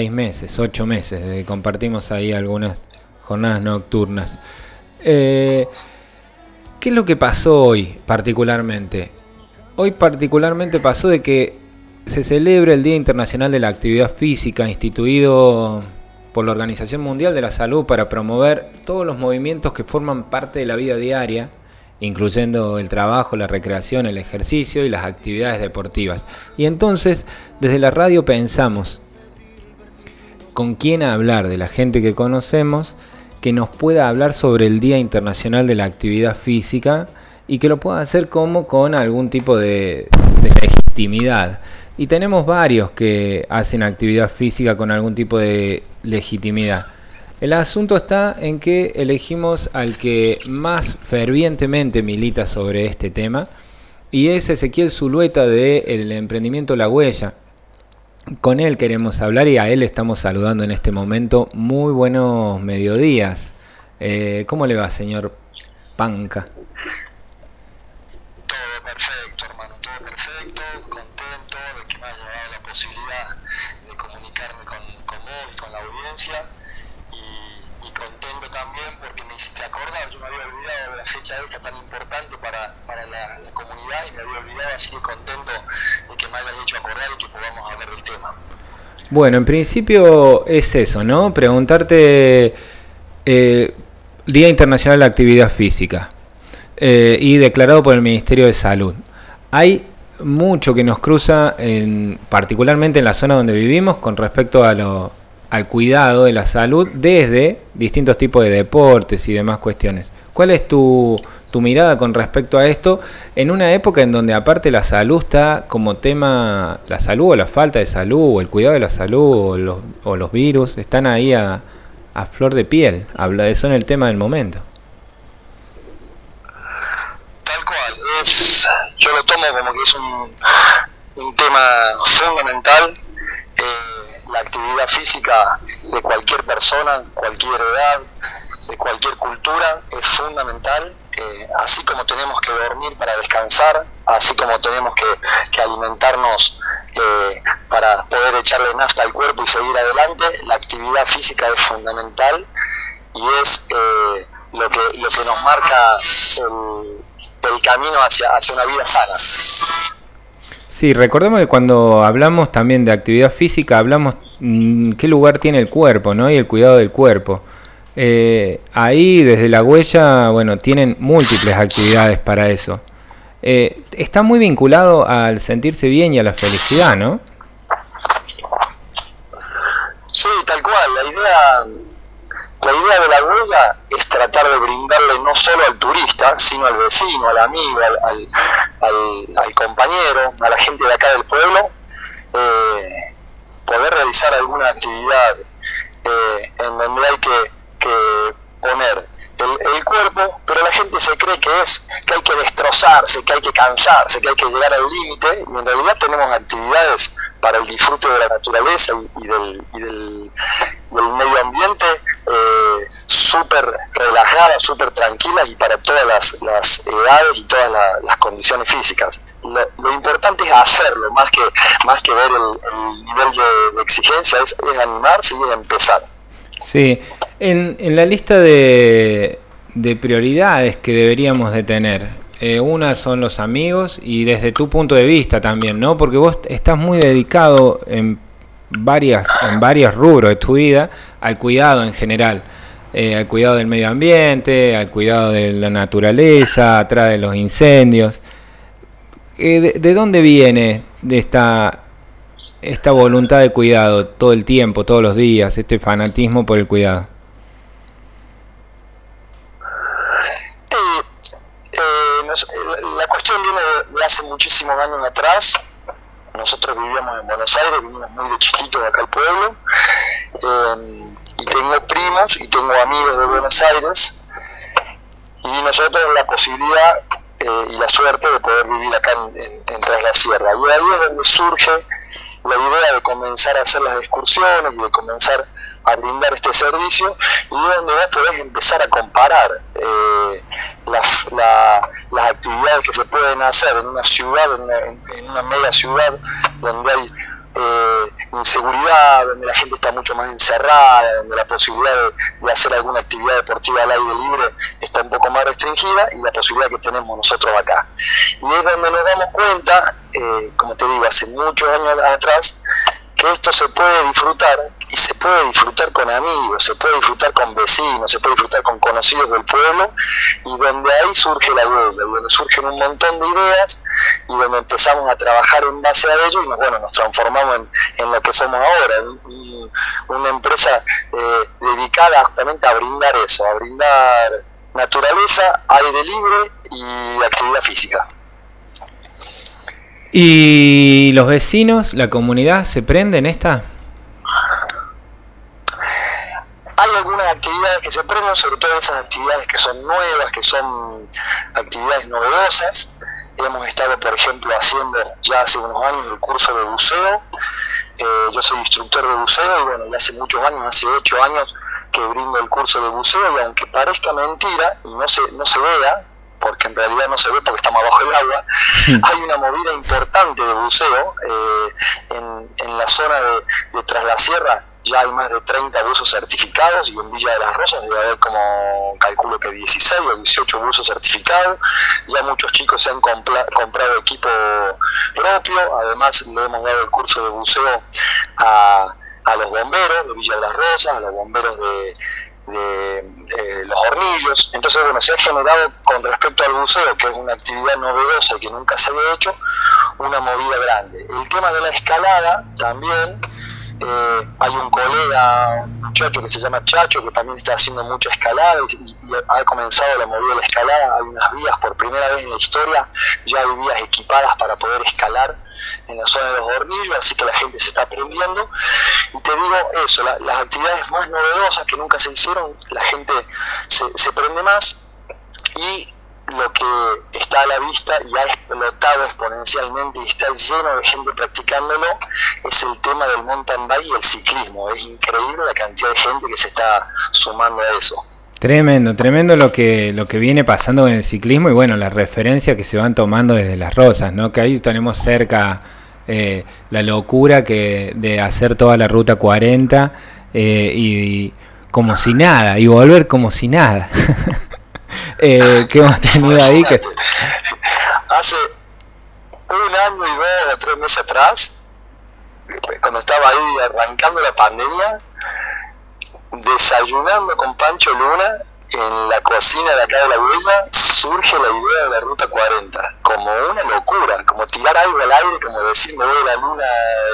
seis meses, ocho meses, desde compartimos ahí algunas jornadas nocturnas. Eh, ¿Qué es lo que pasó hoy particularmente? Hoy particularmente pasó de que se celebra el Día Internacional de la Actividad Física, instituido por la Organización Mundial de la Salud para promover todos los movimientos que forman parte de la vida diaria, incluyendo el trabajo, la recreación, el ejercicio y las actividades deportivas. Y entonces, desde la radio pensamos con quién hablar de la gente que conocemos que nos pueda hablar sobre el Día Internacional de la Actividad Física y que lo pueda hacer como con algún tipo de, legitimidad. Y tenemos varios que hacen actividad física con algún tipo de legitimidad. El asunto está en que elegimos al que más fervientemente milita sobre este tema y es Ezequiel Zulueta de El Emprendimiento La Huella. Con él queremos hablar y a él estamos saludando en este momento. Muy buenos mediodías. Eh, ¿Cómo le va, señor Panca? Todo perfecto, hermano, todo perfecto. Contento de que me haya dado la posibilidad de comunicarme con, con vos y con la audiencia. Contento también porque me hiciste acordar. Yo me había olvidado de la fecha esta tan importante para, para la, la comunidad y me había olvidado, así que contento de que me hayas hecho acordar y que podamos hablar del tema. Bueno, en principio es eso, ¿no? Preguntarte eh, Día Internacional de la Actividad Física eh, y declarado por el Ministerio de Salud. Hay mucho que nos cruza, en, particularmente en la zona donde vivimos, con respecto a lo, al cuidado de la salud desde distintos tipos de deportes y demás cuestiones. ¿Cuál es tu, tu mirada con respecto a esto en una época en donde aparte la salud está como tema, la salud o la falta de salud o el cuidado de la salud o los, o los virus están ahí a, a, flor de piel, habla de eso en el tema del momento. Tal cual, es, yo lo tomo como que es un, un tema fundamental, actividad física de cualquier persona, cualquier edad, de cualquier cultura es fundamental eh, así como tenemos que dormir para descansar, así como tenemos que, alimentarnos eh, para poder echarle nafta al cuerpo y seguir adelante, la actividad física es fundamental y es eh, lo, que, lo que nos marca el, el camino hacia, hacia una vida sana. Sí, recordemos que cuando hablamos también de actividad física, hablamos qué lugar tiene el cuerpo, ¿no? Y el cuidado del cuerpo. Eh, ahí desde la huella, bueno, tienen múltiples actividades para eso. Eh, está muy vinculado al sentirse bien y a la felicidad, ¿no? Sí, tal cual. La idea, la idea de la huella es tratar de brindarle no solo al turista, sino al vecino, al amigo, al compañero, a la gente de acá del pueblo, eh, poder realizar alguna actividad eh, en donde hay que que poner el, el, cuerpo, pero la gente se cree que es que hay que destrozarse, que hay que cansarse, que hay que llegar al límite, y en realidad tenemos actividades para el disfrute de la naturaleza y, del, y del, medio ambiente eh, súper relajadas, súper tranquilas y para todas las, las edades y todas la, las condiciones físicas. Lo, lo, importante es hacerlo, más que, más que ver el, el nivel de, de exigencia, es, es animarse y es empezar. Sí, en, en la lista de, de, prioridades que deberíamos de tener, eh, una son los amigos y desde tu punto de vista también, ¿no? Porque vos estás muy dedicado en varias, en varios rubros de tu vida al cuidado en general. Eh, al cuidado del medio ambiente, al cuidado de la naturaleza, atrás de los incendios. Eh, de, ¿De dónde viene de esta esta voluntad de cuidado todo el tiempo, todos los días, este fanatismo por el cuidado? Eh, eh, nos, la cuestión viene de, de, hace muchísimos años atrás. Nosotros vivíamos en Buenos Aires, vivimos muy de chiquitos acá al pueblo. Eh, y tengo primos y tengo amigos de Buenos Aires. Y nosotros la posibilidad eh, y la suerte de poder vivir acá en, en, en Tras la Sierra. Y ahí es donde surge la idea de comenzar a hacer las excursiones y de comenzar a brindar este servicio y donde vos podés empezar a comparar eh, las, la, las actividades que se pueden hacer en una ciudad, en una, en una mega ciudad donde hay eh, inseguridad, donde la gente está mucho más encerrada, donde la posibilidad de, hacer alguna actividad deportiva al aire libre está un poco más restringida y la posibilidad que tenemos nosotros acá. Y es donde nos damos cuenta, eh, como te digo, hace muchos años atrás, que esto se puede disfrutar y se puede disfrutar con amigos, se puede disfrutar con vecinos, se puede disfrutar con conocidos del pueblo y donde ahí surge la huella, y donde surgen un montón de ideas y donde empezamos a trabajar en base a ello y bueno, nos transformamos en, lo que somos ahora, una empresa eh, dedicada justamente a brindar eso, a brindar naturaleza, aire libre y actividad física. ¿Y los vecinos, la comunidad, se prende en esta? Hay algunas actividades que se prenden, sobre todo esas actividades que son nuevas, que son actividades novedosas. Hemos estado, por ejemplo, haciendo ya hace unos años el curso de buceo. Eh, yo soy instructor de buceo y bueno, ya hace muchos años, hace ocho años que brindo el curso de buceo y aunque parezca mentira y no se, no se vea, porque en realidad no se ve porque estamos abajo del agua, hmm. hay una movida importante de buceo eh, en, en, la zona de, de Tras la Sierra. Ya hay más de 30 buzos certificados y en Villa de las Rosas debe haber como, calculo que 16 o 18 buzos certificados. Ya muchos chicos se han comprado equipo propio, además le hemos dado el curso de buceo a, a los bomberos de Villa de las Rosas, a los bomberos de, eh, los hornillos. Entonces, bueno, se ha generado con respecto al buceo, que es una actividad novedosa y que nunca se había hecho, una movida grande. El tema de la escalada también. Eh, hay un colega, un muchacho que se llama Chacho, que también está haciendo mucha escalada y, ha comenzado la movida de la escalada. Hay unas vías, por primera vez en la historia, ya hay vías equipadas para poder escalar en la zona de los hornillos, así que la gente se está aprendiendo. Y te digo eso, las actividades más novedosas que nunca se hicieron, la gente se, se prende más y lo que está a la vista y ha explotado exponencialmente y está lleno de gente practicándolo es el tema del mountain bike y el ciclismo. Es increíble la cantidad de gente que se está sumando a eso. Tremendo, tremendo lo que, lo que viene pasando con el ciclismo y bueno, las referencias que se van tomando desde las rosas, ¿no? Que ahí tenemos cerca eh, la locura que de hacer toda la ruta 40 eh, y, como si nada, y volver como si nada. eh, ¿Qué hemos tenido ahí? Que... Hace un año y dos o tres meses atrás, cuando estaba ahí arrancando la pandemia, desayunando con Pancho Luna en la cocina de acá de la huella surge la idea de la ruta 40 como una locura, como tirar algo al aire, como decir me voy a la luna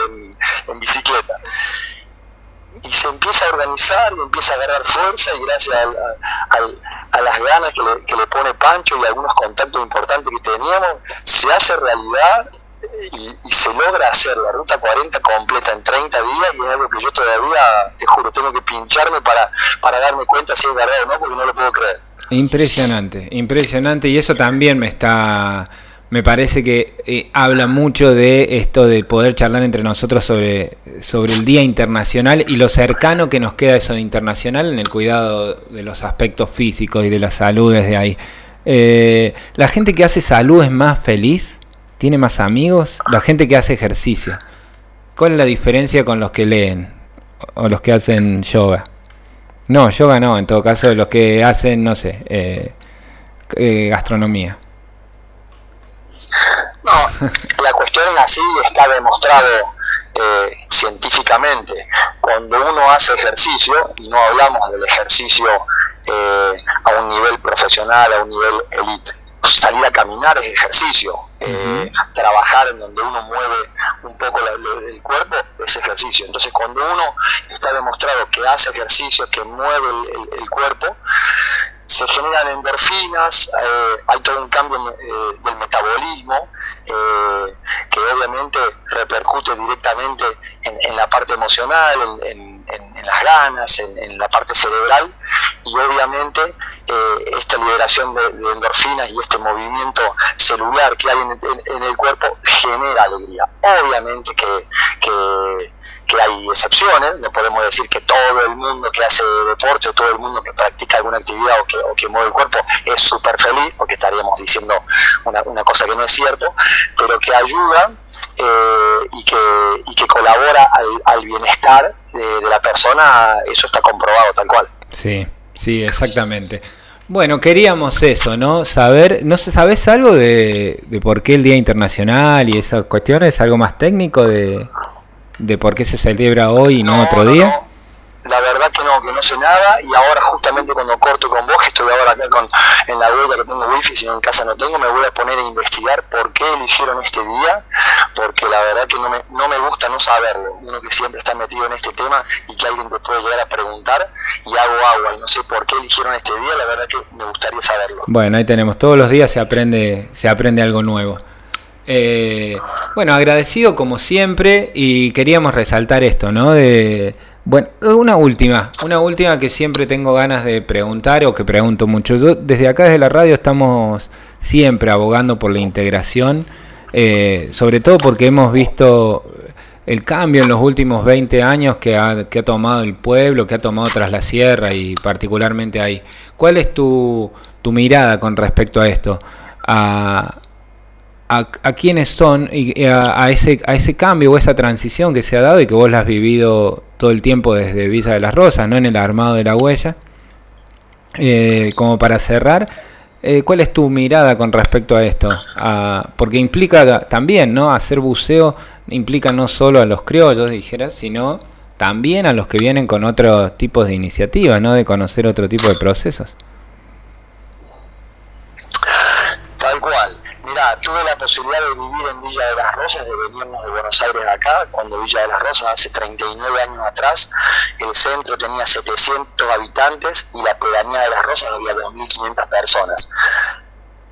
en, bicicleta. Y se empieza a organizar y empieza a agarrar fuerza y gracias a, las ganas que le, que le pone Pancho y algunos contactos importantes que teníamos, se hace realidad y, se logra hacer la ruta 40 completa en 30 días y es algo que yo todavía, te juro, tengo que pincharme para, para darme cuenta si es verdad o no, porque no lo puedo creer. Impresionante, impresionante y eso también me está, me parece que eh, habla mucho de esto de poder charlar entre nosotros sobre, sobre el Día Internacional y lo cercano que nos queda eso de internacional en el cuidado de los aspectos físicos y de la salud desde ahí. Eh, la gente que hace salud es más feliz tiene más amigos, la gente que hace ejercicio. ¿Cuál es la diferencia con los que leen o los que hacen yoga? No, yoga no, en todo caso, los que hacen, no sé, eh, eh, gastronomía. No, la cuestión es así, está demostrado eh, científicamente. Cuando uno hace ejercicio, y no hablamos del ejercicio a un nivel profesional, a un nivel elite, salir a caminar es ejercicio, eh, trabajar en donde uno mueve un poco el cuerpo es ejercicio. Entonces cuando uno está demostrado que hace ejercicio, que mueve el, cuerpo, se generan endorfinas, eh, hay todo un cambio eh, del metabolismo que obviamente repercute directamente en, la parte emocional, en, las ganas, en, la parte cerebral y obviamente eh, esta liberación de, endorfinas y este movimiento celular que hay en, el cuerpo genera alegría. Obviamente que, hay excepciones, no podemos decir que todo el mundo que hace deporte o todo el mundo que practica alguna actividad o que, o que mueve el cuerpo es súper feliz, porque estaríamos diciendo una, una, cosa que no es cierto, pero que ayuda eh, y, que, y que colabora al, bienestar de, la persona, eso está comprobado tal cual. Sí, sí, exactamente. Bueno, queríamos eso, ¿no? Saber, ¿no sé, sabes algo de, de por qué el Día Internacional y esas cuestiones? ¿Algo más técnico de, de por qué se celebra hoy y no, otro día? la verdad que no, que no sé nada y ahora justamente cuando corto con vos, estoy ahora acá con, en la duda que tengo wifi, si en casa no tengo, me voy a poner a investigar por qué eligieron este día, porque la verdad que no me, no me gusta no saberlo, uno que siempre está metido en este tema y que alguien te puede llegar a preguntar y hago agua y no sé por qué eligieron este día, la verdad que me gustaría saberlo. Bueno, ahí tenemos, todos los días se aprende, se aprende algo nuevo. Eh, bueno, agradecido como siempre y queríamos resaltar esto, ¿no? De bueno, una última, una última que siempre tengo ganas de preguntar o que pregunto mucho. Yo, desde acá, desde la radio, estamos siempre abogando por la integración, eh, sobre todo porque hemos visto el cambio en los últimos 20 años que ha, tomado el pueblo, que ha tomado tras la sierra y particularmente ahí. ¿Cuál es tu, tu mirada con respecto a esto? A quiénes son y a, ese, a ese cambio o esa transición que se ha dado y que vos la has vivido todo el tiempo desde Villa de las Rosas, ¿no? en el armado de la huella. Eh, como para cerrar, eh, ¿cuál es tu mirada con respecto a esto? porque implica también, ¿no? Hacer buceo implica no solo a los criollos, dijera, sino también a los que vienen con otros tipos de iniciativas, ¿no? De conocer otro tipo de procesos. Tuve la posibilidad de vivir en Villa de las Rosas, de venirnos de Buenos Aires acá, cuando Villa de las Rosas hace 39 años atrás, el centro tenía 700 habitantes y la pedanía de las Rosas había 2.500 personas.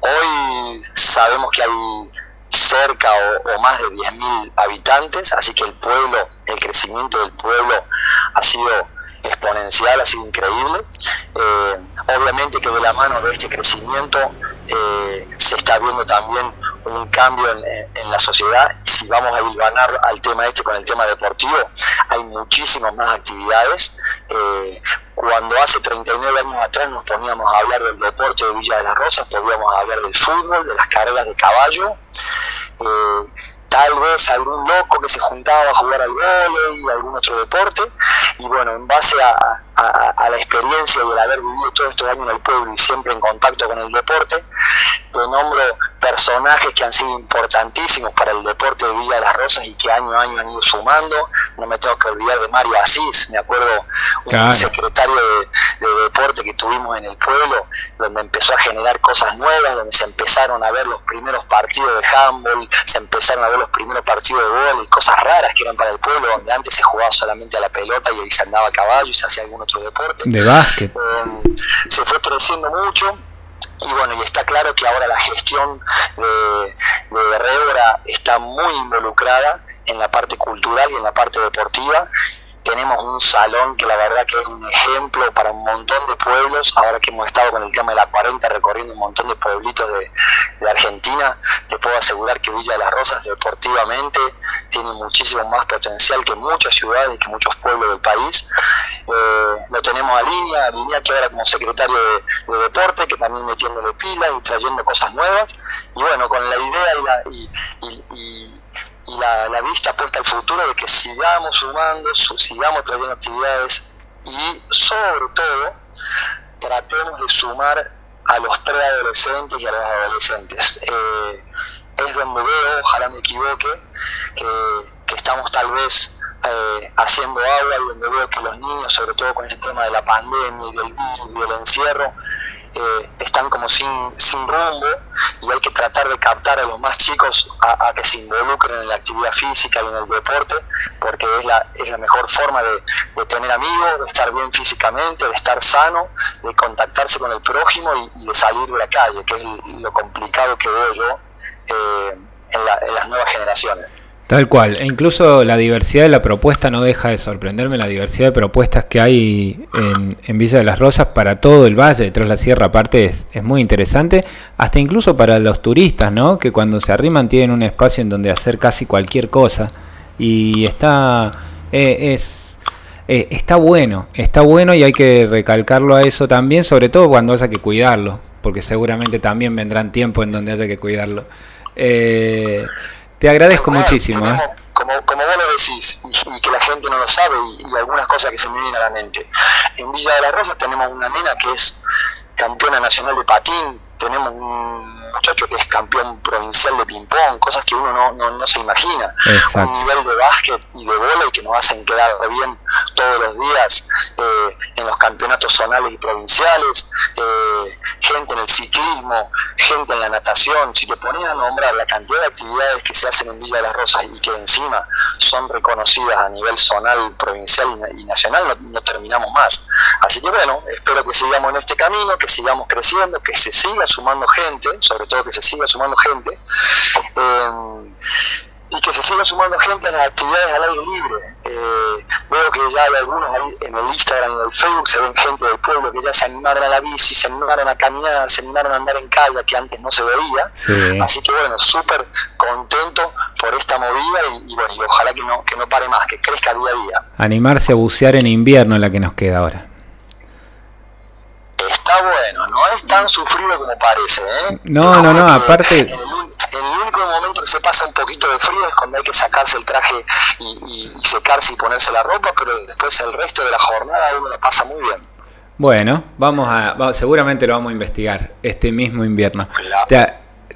Hoy sabemos que hay cerca o, más de 10.000 habitantes, así que el pueblo, el crecimiento del pueblo ha sido exponencial, ha sido increíble. Eh, obviamente que de la mano de este crecimiento eh, se está viendo también un cambio en, la sociedad. Si vamos a hilvanar al tema este con el tema deportivo, hay muchísimas más actividades. Eh, cuando hace 39 años atrás nos poníamos a hablar del deporte de Villa de las Rosas, podíamos hablar del fútbol, de las carreras de caballo tal vez algún loco que se juntaba a jugar al vóley algún otro deporte. Y bueno, en base a, la experiencia y el haber vivido todos estos años en el pueblo y siempre en contacto con el deporte, te nombro personajes que han sido importantísimos para el deporte de Villa de las Rosas y que año a año han ido sumando. No me tengo que olvidar de Mario Asís, me acuerdo un secretario de, de, deporte que tuvimos en el pueblo, donde empezó a generar cosas nuevas, donde se empezaron a ver los primeros partidos de handball, se empezaron a ver los primeros partidos de gol y cosas raras que eran para el pueblo, donde antes se jugaba solamente a la pelota y ahí se andaba a caballo y se hacía algún otro deporte. De básquet. Eh, se fue creciendo mucho y bueno, y está claro que ahora la gestión de, de está muy involucrada en la parte cultural y en la parte deportiva tenemos un salón que la verdad que es un ejemplo para un montón de pueblos, ahora que hemos estado con el tema de la 40 recorriendo un montón de pueblitos de, Argentina, te puedo asegurar que Villa de las Rosas deportivamente tiene muchísimo más potencial que muchas ciudades y que muchos pueblos del país. Eh, lo tenemos a Línea, a Línea que ahora como secretario de, deporte, que también metiéndole pilas y trayendo cosas nuevas, y bueno, con la idea y, la, y la, vista puesta al futuro de que sigamos sumando, sigamos trayendo actividades y sobre todo tratemos de sumar a los preadolescentes y a los adolescentes. Eh, es donde veo, ojalá me equivoque, que, estamos tal vez eh, haciendo agua y donde veo que los niños, sobre todo con este tema de la pandemia y del virus y del encierro, eh, están como sin, sin rumbo y hay que tratar de captar a los más chicos a, que se involucren en la actividad física y en el deporte, porque es la, es la mejor forma de, tener amigos, de estar bien físicamente, de estar sano, de contactarse con el prójimo y, de salir de la calle, que es lo complicado que veo yo eh, en las nuevas generaciones. Tal cual, e incluso la diversidad de la propuesta no deja de sorprenderme, la diversidad de propuestas que hay en, en Villa de las Rosas para todo el valle, detrás de la sierra aparte es, muy interesante, hasta incluso para los turistas, ¿no? que cuando se arriman tienen un espacio en donde hacer casi cualquier cosa y está, eh, es, eh, está bueno, está bueno y hay que recalcarlo a eso también, sobre todo cuando haya que cuidarlo, porque seguramente también vendrán tiempos en donde haya que cuidarlo. Eh, Te agradezco muchísimo. ¿eh? como, como vos lo decís, y, que la gente no lo sabe, y, algunas cosas que se me vienen a la mente. En Villa de la Rosa tenemos una nena que es campeona nacional de patín, tenemos un muchacho que es campeón provincial de ping-pong, cosas que uno no, no, se imagina. Un nivel de básquet y de y que nos hacen quedar bien todos los días eh, en los campeonatos zonales y provinciales, eh, gente en el ciclismo, gente en la natación. Si te pones a nombrar la cantidad de actividades que se hacen en Villa de las Rosas y que encima son reconocidas a nivel zonal, provincial y, nacional, no, no terminamos más. Así que bueno, espero que sigamos en este camino, que sigamos creciendo, que se siga sumando gente, sobre todo que se siga sumando gente. Eh, y que se siga sumando gente a las actividades al aire libre. Eh, veo que ya hay algunos ahí en el Instagram en el Facebook, se ven gente del pueblo que ya se animaron a la bici, se animaron a caminar, se animaron a andar en calle, que antes no se veía. Así que bueno, súper contento por esta movida y, bueno, y ojalá que no, que no pare más, que crezca día a día. Animarse a bucear en invierno la que nos queda ahora. Está bueno, no es tan sufrido como parece. ¿eh? No, no, no, aparte el único momento que se pasa un poquito de frío es cuando hay que sacarse el traje y, secarse y ponerse la ropa, pero después el resto de la jornada uno la pasa muy bien. Bueno, vamos a, seguramente lo vamos a investigar este mismo invierno.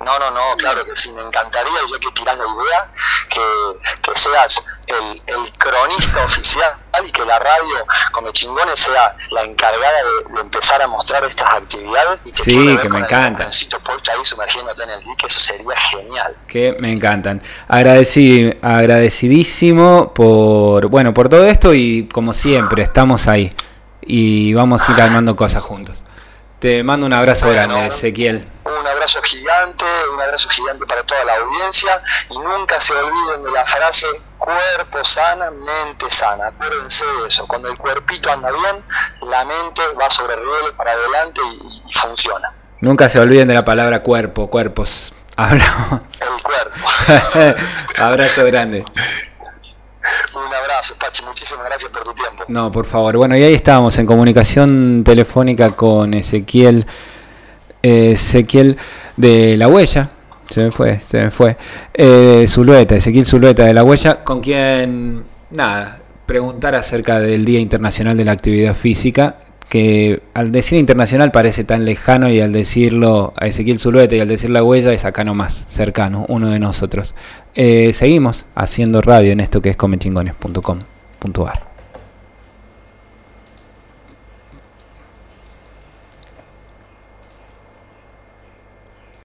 No, no, no, claro que sí, me encantaría, ya que tiras la idea, que, que seas el, el, cronista oficial y que la radio como chingones sea la encargada de, empezar a mostrar estas actividades y que sí, que me encantan. ahí sumergiéndote en el dique, eso sería genial. Que me encantan. Agradecido, agradecidísimo por, bueno, por todo esto y como siempre, estamos ahí y vamos a ir armando cosas juntos. Te mando un abrazo grande, Ezequiel abrazo gigante, un abrazo gigante para toda la audiencia y nunca se olviden de la frase cuerpo sana, mente sana. Acuérdense de eso, cuando el cuerpito anda bien, la mente va sobre rieles para adelante y, funciona. Nunca se olviden de la palabra cuerpo, cuerpos. Hablamos. El cuerpo. abrazo grande. Un abrazo, Pachi, muchísimas gracias por tu tiempo. No, por favor. Bueno, y ahí estábamos en comunicación telefónica con Ezequiel. Ezequiel de La Huella, se me fue, se me fue, eh, Zulueta, Ezequiel Zulueta de La Huella, con quien, nada, preguntar acerca del Día Internacional de la Actividad Física, que al decir internacional parece tan lejano y al decirlo a Ezequiel Zulueta y al decir La Huella es acá nomás, cercano, uno de nosotros. Eh, seguimos haciendo radio en esto que es comechingones.com.ar.